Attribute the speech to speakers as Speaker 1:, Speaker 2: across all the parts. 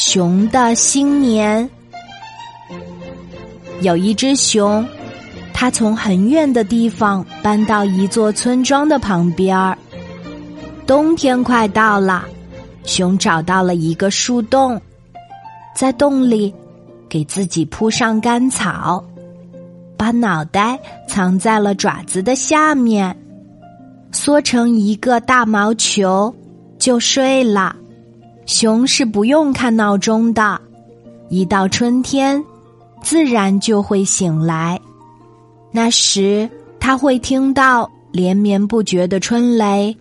Speaker 1: 熊的新年。有一只熊，它从很远的地方搬到一座村庄的旁边儿。冬天快到了，熊找到了一个树洞，在洞里给自己铺上干草，把脑袋藏在了爪子的下面，缩成一个大毛球就睡了。熊是不用看闹钟的，一到春天，自然就会醒来。那时，他会听到连绵不绝的春雷，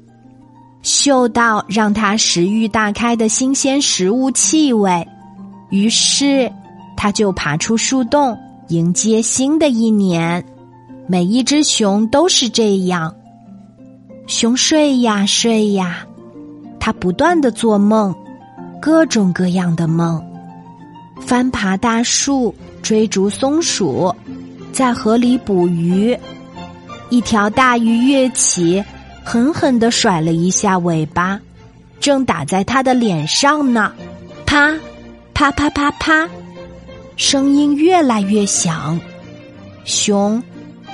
Speaker 1: 嗅到让他食欲大开的新鲜食物气味，于是他就爬出树洞，迎接新的一年。每一只熊都是这样，熊睡呀睡呀，它不断的做梦。各种各样的梦，翻爬大树，追逐松鼠，在河里捕鱼。一条大鱼跃起，狠狠的甩了一下尾巴，正打在他的脸上呢。啪，啪啪啪啪，声音越来越响，熊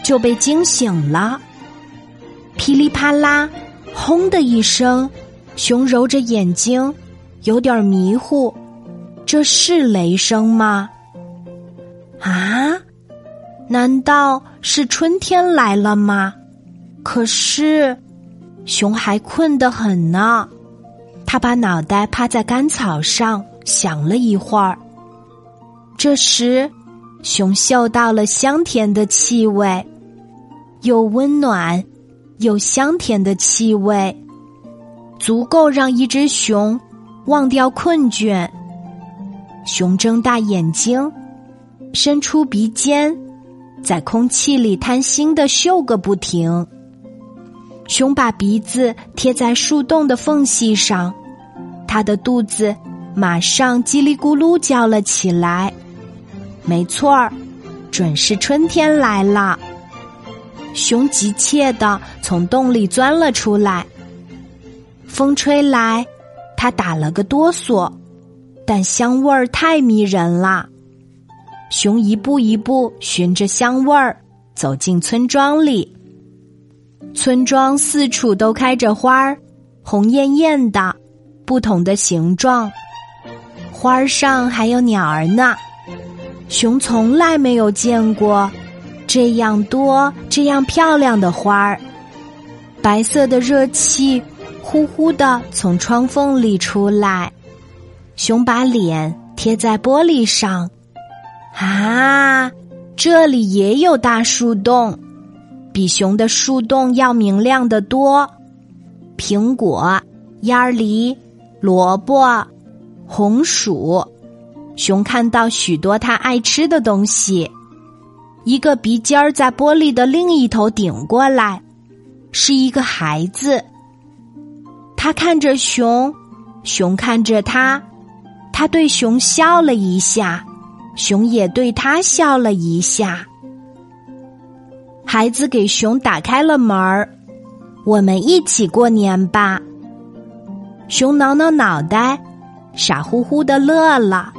Speaker 1: 就被惊醒了。噼里啪啦，轰的一声，熊揉着眼睛。有点迷糊，这是雷声吗？啊？难道是春天来了吗？可是，熊还困得很呢。他把脑袋趴在干草上，想了一会儿。这时，熊嗅到了香甜的气味，又温暖又香甜的气味，足够让一只熊。忘掉困倦，熊睁大眼睛，伸出鼻尖，在空气里贪心的嗅个不停。熊把鼻子贴在树洞的缝隙上，它的肚子马上叽里咕噜叫了起来。没错儿，准是春天来了。熊急切的从洞里钻了出来，风吹来。他打了个哆嗦，但香味儿太迷人了。熊一步一步循着香味儿走进村庄里。村庄四处都开着花儿，红艳艳的，不同的形状。花儿上还有鸟儿呢。熊从来没有见过这样多、这样漂亮的花儿。白色的热气。呼呼的从窗缝里出来，熊把脸贴在玻璃上，啊，这里也有大树洞，比熊的树洞要明亮的多。苹果、鸭梨、萝卜、红薯，熊看到许多它爱吃的东西。一个鼻尖儿在玻璃的另一头顶过来，是一个孩子。他看着熊，熊看着他，他对熊笑了一下，熊也对他笑了一下。孩子给熊打开了门儿，我们一起过年吧。熊挠挠脑袋，傻乎乎的乐了。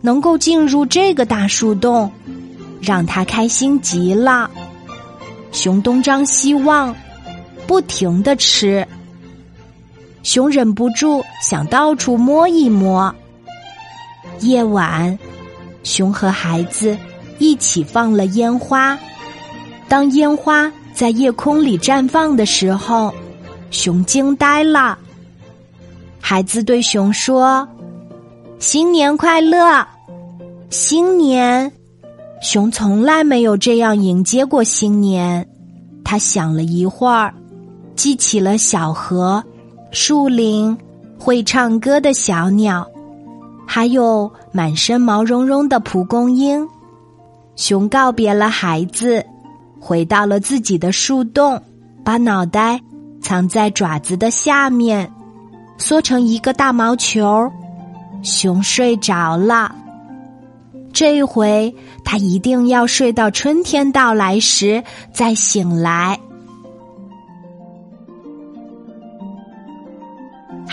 Speaker 1: 能够进入这个大树洞，让他开心极了。熊东张西望，不停的吃。熊忍不住想到处摸一摸。夜晚，熊和孩子一起放了烟花。当烟花在夜空里绽放的时候，熊惊呆了。孩子对熊说：“新年快乐！”新年，熊从来没有这样迎接过新年。他想了一会儿，记起了小河。树林，会唱歌的小鸟，还有满身毛茸茸的蒲公英。熊告别了孩子，回到了自己的树洞，把脑袋藏在爪子的下面，缩成一个大毛球。熊睡着了，这回他一定要睡到春天到来时再醒来。